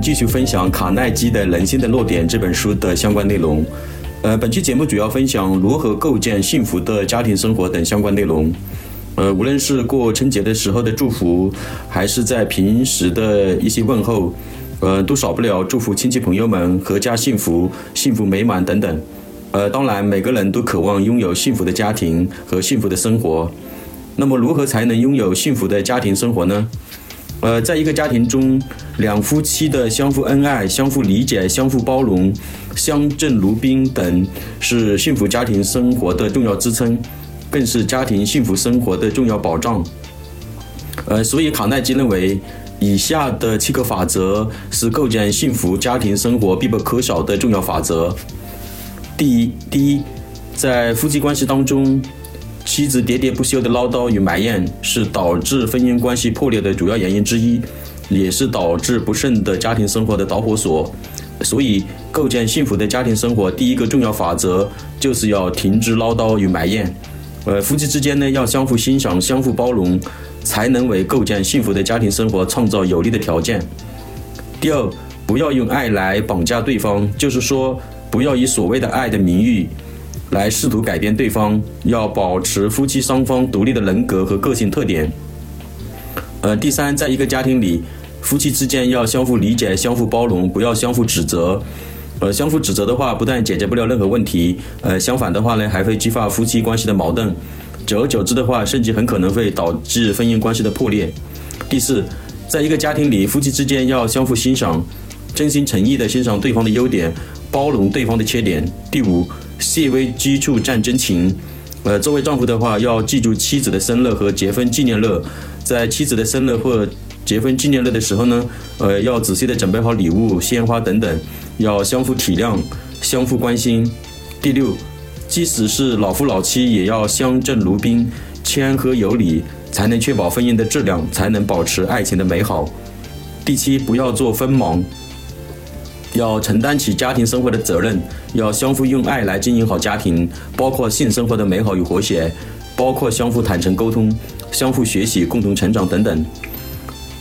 继续分享卡耐基的《人性的弱点》这本书的相关内容。呃，本期节目主要分享如何构建幸福的家庭生活等相关内容。呃，无论是过春节的时候的祝福，还是在平时的一些问候，呃，都少不了祝福亲戚朋友们阖家幸福、幸福美满等等。呃，当然，每个人都渴望拥有幸福的家庭和幸福的生活。那么，如何才能拥有幸福的家庭生活呢？呃，在一个家庭中，两夫妻的相互恩爱、相互理解、相互包容、相敬如宾等，是幸福家庭生活的重要支撑，更是家庭幸福生活的重要保障。呃，所以卡耐基认为，以下的七个法则是构建幸福家庭生活必不可少的重要法则。第一，第一，在夫妻关系当中。妻子喋喋不休的唠叨与埋怨是导致婚姻关系破裂的主要原因之一，也是导致不顺的家庭生活的导火索。所以，构建幸福的家庭生活，第一个重要法则就是要停止唠叨与埋怨。呃，夫妻之间呢，要相互欣赏、相互包容，才能为构建幸福的家庭生活创造有利的条件。第二，不要用爱来绑架对方，就是说，不要以所谓的爱的名誉。来试图改变对方，要保持夫妻双方独立的人格和个性特点。呃，第三，在一个家庭里，夫妻之间要相互理解、相互包容，不要相互指责。呃，相互指责的话，不但解决不了任何问题，呃，相反的话呢，还会激发夫妻关系的矛盾。久而久之的话，甚至很可能会导致婚姻关系的破裂。第四，在一个家庭里，夫妻之间要相互欣赏，真心诚意地欣赏对方的优点，包容对方的缺点。第五。细微之处见真情，呃，作为丈夫的话，要记住妻子的生日和结婚纪念日，在妻子的生日或结婚纪念日的时候呢，呃，要仔细的准备好礼物、鲜花等等，要相互体谅、相互关心。第六，即使是老夫老妻，也要相敬如宾、谦和有礼，才能确保婚姻的质量，才能保持爱情的美好。第七，不要做锋芒。要承担起家庭生活的责任，要相互用爱来经营好家庭，包括性生活的美好与和谐，包括相互坦诚沟通、相互学习、共同成长等等。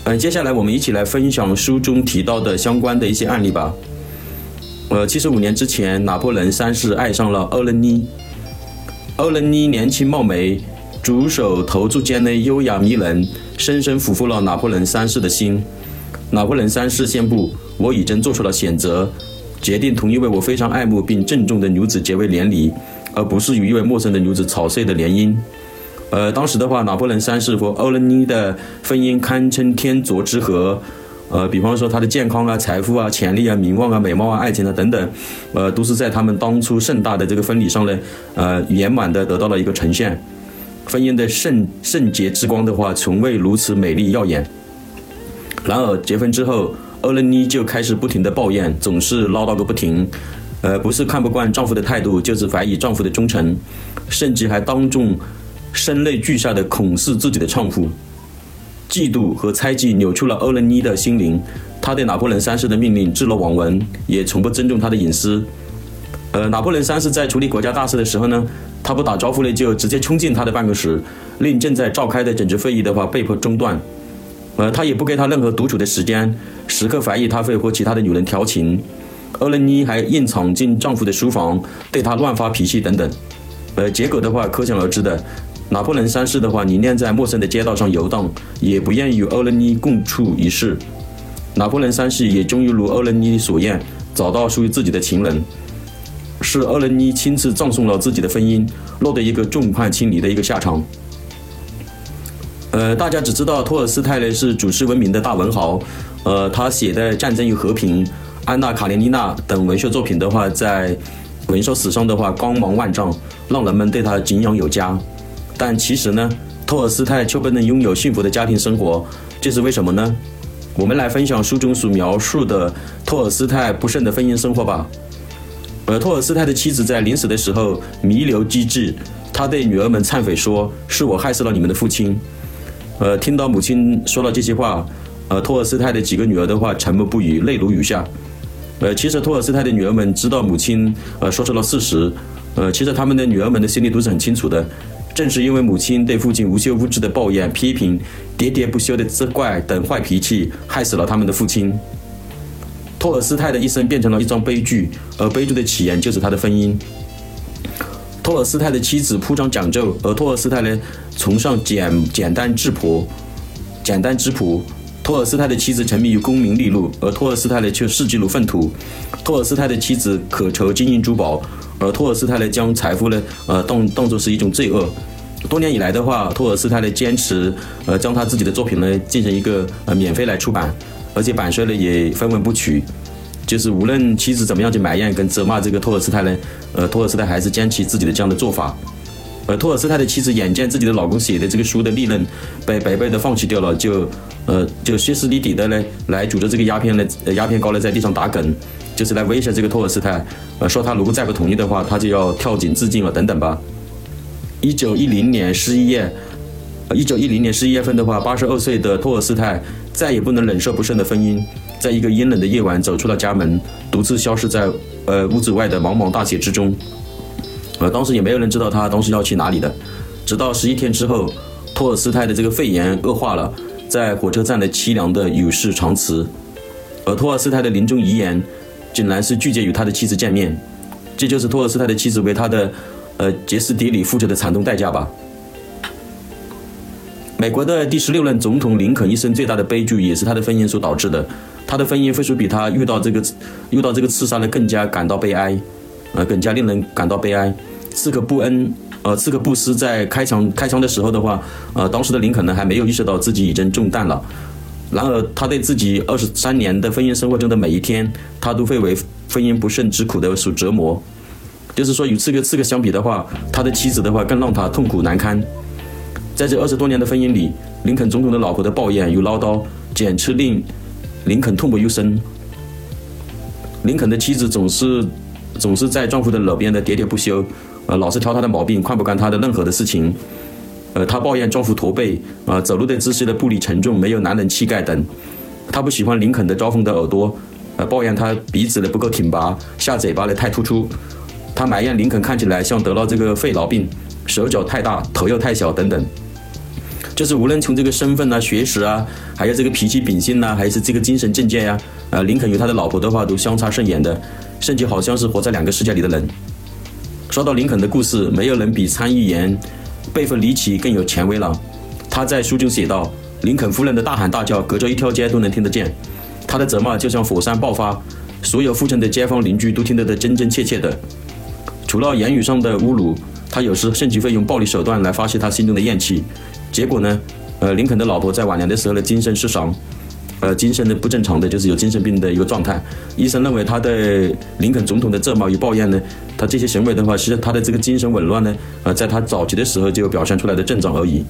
嗯，接下来我们一起来分享书中提到的相关的一些案例吧。呃，七十五年之前，拿破仑三世爱上了欧仁妮。欧仁妮年轻貌美，足手投足间的优雅迷人，深深俘获了拿破仑三世的心。拿破仑三世宣布。我已经做出了选择，决定同一位我非常爱慕并郑重的女子结为连理，而不是与一位陌生的女子草率的联姻。呃，当时的话，拿破仑三世和欧仁妮的婚姻堪称天作之合。呃，比方说他的健康啊、财富啊、潜力啊、名望啊、美貌啊、爱情啊等等，呃，都是在他们当初盛大的这个婚礼上呢，呃，圆满的得到了一个呈现。婚姻的圣圣洁之光的话，从未如此美丽耀眼。然而结婚之后，欧仁妮就开始不停的抱怨，总是唠叨个不停，呃，不是看不惯丈夫的态度，就是怀疑丈夫的忠诚，甚至还当众声泪俱下的恐吓自己的丈夫。嫉妒和猜忌扭曲了欧仁妮的心灵，她对拿破仑三世的命令置若罔闻，也从不尊重他的隐私。呃，拿破仑三世在处理国家大事的时候呢，他不打招呼呢，就直接冲进他的办公室，令正在召开的整治会议的话被迫中断。呃，他也不给他任何独处的时间，时刻怀疑他会和其他的女人调情。欧仁妮还硬闯进丈夫的书房，对他乱发脾气等等。呃，结果的话可想而知的，拿破仑三世的话宁愿在陌生的街道上游荡，也不愿与欧仁妮共处一室。拿破仑三世也终于如欧仁妮所愿，找到属于自己的情人，是欧仁妮亲自葬送了自己的婚姻，落得一个众叛亲离的一个下场。呃，大家只知道托尔斯泰呢是举世闻名的大文豪，呃，他写的《战争与和平》《安娜·卡列尼娜》等文学作品的话，在文学史上的话光芒万丈，让人们对他敬仰有加。但其实呢，托尔斯泰却不能拥有幸福的家庭生活，这是为什么呢？我们来分享书中所描述的托尔斯泰不慎的婚姻生活吧。而托尔斯泰的妻子在临死的时候弥留机智，他对女儿们忏悔说：“是我害死了你们的父亲。”呃，听到母亲说了这些话，呃，托尔斯泰的几个女儿的话沉默不语，泪如雨下。呃，其实托尔斯泰的女儿们知道母亲呃说出了事实，呃，其实他们的女儿们的心里都是很清楚的。正是因为母亲对父亲无休无止的抱怨、批评、喋喋不休的责怪等坏脾气，害死了他们的父亲。托尔斯泰的一生变成了一桩悲剧，而悲剧的起源就是他的婚姻。托尔斯泰的妻子铺张讲究，而托尔斯泰呢崇尚简简单质朴，简单质朴。托尔斯泰的妻子沉迷于功名利禄，而托尔斯泰呢却视之如粪土。托尔斯泰的妻子渴求金银珠宝，而托尔斯泰呢将财富呢呃当当作是一种罪恶。多年以来的话，托尔斯泰呢坚持呃将他自己的作品呢进行一个呃免费来出版，而且版税呢也分文不取。就是无论妻子怎么样去埋怨跟责骂这个托尔斯泰呢，呃，托尔斯泰还是坚持自己的这样的做法。而托尔斯泰的妻子眼见自己的老公写的这个书的利润被白白的放弃掉了，就呃就歇斯底里的呢来拄着这个鸦片呢，鸦片膏呢在地上打梗，就是来威胁这个托尔斯泰，呃说他如果再不同意的话，他就要跳井自尽了等等吧。一九一零年十一月，一九一零年十一月份的话，八十二岁的托尔斯泰再也不能忍受不慎的婚姻。在一个阴冷的夜晚，走出了家门，独自消失在呃屋子外的茫茫大雪之中。呃，当时也没有人知道他当时要去哪里的。直到十一天之后，托尔斯泰的这个肺炎恶化了，在火车站的凄凉的与世长辞。而托尔斯泰的临终遗言，竟然是拒绝与他的妻子见面。这就是托尔斯泰的妻子为他的呃歇斯底里付出的惨痛代价吧。美国的第十六任总统林肯一生最大的悲剧，也是他的婚姻所导致的。他的婚姻或许比他遇到这个遇到这个刺杀呢更加感到悲哀，呃，更加令人感到悲哀。刺客布恩，呃，刺客布斯在开枪开枪的时候的话，呃，当时的林肯呢还没有意识到自己已经中弹了。然而，他对自己二十三年的婚姻生活中的每一天，他都会为婚姻不胜之苦的所折磨。就是说，与刺客刺客相比的话，他的妻子的话更让他痛苦难堪。在这二十多年的婚姻里，林肯总统的老婆的抱怨与唠叨，简直令林肯痛不欲生。林肯的妻子总是总是在丈夫的耳边的喋喋不休，呃，老是挑他的毛病，看不惯他的任何的事情。呃，她抱怨丈夫驼背，啊，走路的姿势的步履沉重，没有男人气概等。她不喜欢林肯的招风的耳朵，呃，抱怨他鼻子的不够挺拔，下嘴巴的太突出。她埋怨林肯看起来像得了这个肺痨病，手脚太大，头又太小等等。就是无论从这个身份啊、学识啊，还有这个脾气秉性呐，还是这个精神境界呀，啊，林肯与他的老婆的话都相差甚远的，甚至好像是活在两个世界里的人。说到林肯的故事，没有人比参议员贝弗里奇更有权威了。他在书中写道：“林肯夫人的大喊大叫，隔着一条街都能听得见；他的责骂就像火山爆发，所有附近的街坊邻居都听得的真真切切的。除了言语上的侮辱，他有时甚至会用暴力手段来发泄他心中的怨气。”结果呢？呃，林肯的老婆在晚年的时候呢，精神失常，呃，精神的不正常的，就是有精神病的一个状态。医生认为他对林肯总统的责骂与抱怨呢，他这些行为的话，是他的这个精神紊乱呢，呃，在他早期的时候就表现出来的症状而已。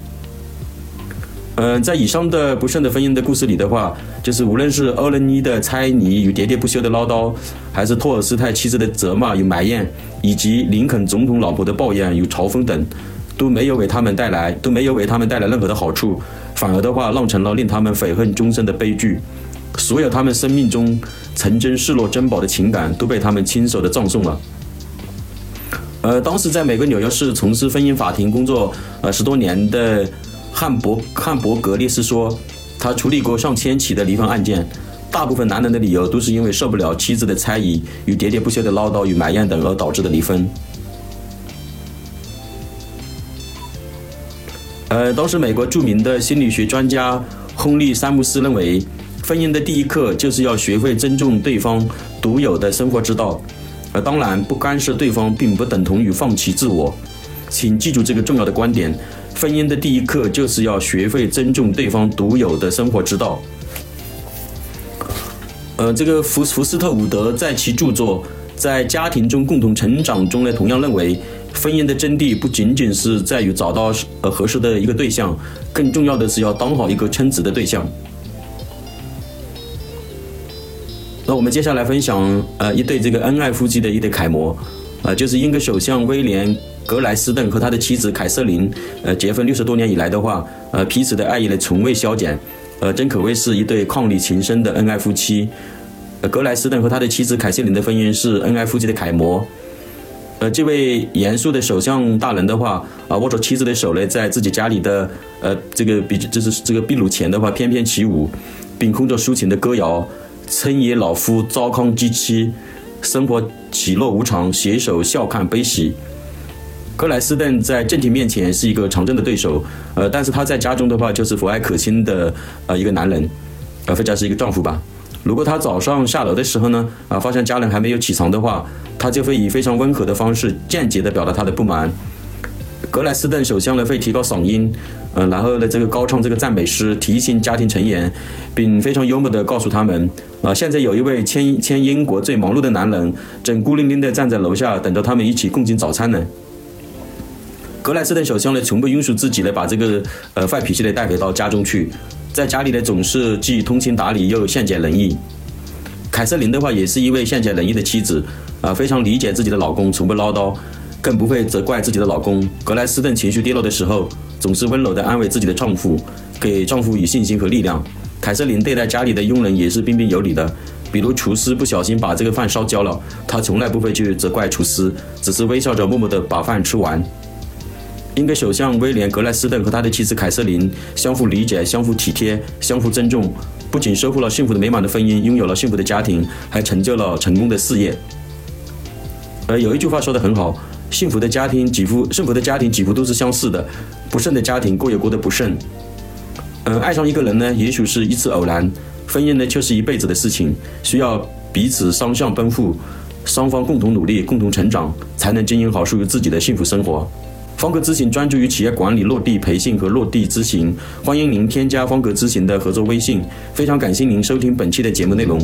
嗯，在以上的不顺的婚姻的故事里的话，就是无论是欧仁妮的猜疑与喋喋不休的唠叨，还是托尔斯泰妻子的责骂与埋怨，以及林肯总统老婆的抱怨与嘲讽等。都没有为他们带来都没有为他们带来任何的好处，反而的话酿成了令他们悔恨终生的悲剧。所有他们生命中曾经视若珍宝的情感都被他们亲手的葬送了。呃，当时在美国纽约市从事婚姻法庭工作呃十多年的汉伯汉伯格列斯说，他处理过上千起的离婚案件，大部分男人的理由都是因为受不了妻子的猜疑与喋喋不休的唠叨与埋怨等而导致的离婚。呃，当时美国著名的心理学专家亨利·詹姆斯认为，婚姻的第一课就是要学会尊重对方独有的生活之道。呃，当然，不干涉对方并不等同于放弃自我。请记住这个重要的观点：婚姻的第一课就是要学会尊重对方独有的生活之道。呃，这个福福斯特伍德在其著作《在家庭中共同成长》中呢，同样认为。婚姻的真谛不仅仅是在于找到呃合适的一个对象，更重要的是要当好一个称职的对象。那我们接下来分享呃一对这个恩爱夫妻的一对楷模，呃就是英国首相威廉格莱斯顿和他的妻子凯瑟琳，呃结婚六十多年以来的话，呃彼此的爱意呢从未消减，呃真可谓是一对伉俪情深的恩爱夫妻。格莱斯顿和他的妻子凯瑟琳的婚姻是恩爱夫妻的楷模。呃，这位严肃的首相大人的话啊，握着妻子的手呢，在自己家里的呃这个比就是这个壁炉前的话翩翩起舞，并哼着抒情的歌谣，村野老夫糟糠之妻，生活起落无常，携手笑看悲喜。格莱斯顿在正廷面前是一个常胜的对手，呃，但是他在家中的话就是和蔼可亲的呃一个男人，呃，或者是一个丈夫吧。如果他早上下楼的时候呢，啊，发现家人还没有起床的话，他就会以非常温和的方式间接的表达他的不满。格莱斯顿首相呢会提高嗓音，嗯，然后呢这个高唱这个赞美诗，提醒家庭成员，并非常幽默的告诉他们，啊，现在有一位签签英国最忙碌的男人，正孤零零的站在楼下等着他们一起共进早餐呢。格莱斯顿首相呢，从不允许自己呢把这个呃坏脾气呢带回到家中去，在家里呢总是既通情达理又善解人意。凯瑟琳的话也是一位善解人意的妻子，啊，非常理解自己的老公，从不唠叨，更不会责怪自己的老公。格莱斯顿情绪低落的时候，总是温柔地安慰自己的丈夫，给丈夫以信心和力量。凯瑟琳对待家里的佣人也是彬彬有礼的，比如厨师不小心把这个饭烧焦了，她从来不会去责怪厨师，只是微笑着默默地把饭吃完。英国首相威廉·格莱斯顿和他的妻子凯瑟琳相互理解、相互体贴、相互尊重，不仅收获了幸福的美满的婚姻，拥有了幸福的家庭，还成就了成功的事业。而，有一句话说得很好：幸福的家庭几乎幸福的家庭几乎都是相似的，不顺的家庭各有各的不顺。嗯，爱上一个人呢，也许是一次偶然；婚姻呢，却是一辈子的事情，需要彼此双向奔赴，双方共同努力、共同成长，才能经营好属于自己的幸福生活。方格咨询专注于企业管理、落地培训和落地咨询，欢迎您添加方格咨询的合作微信。非常感谢您收听本期的节目内容。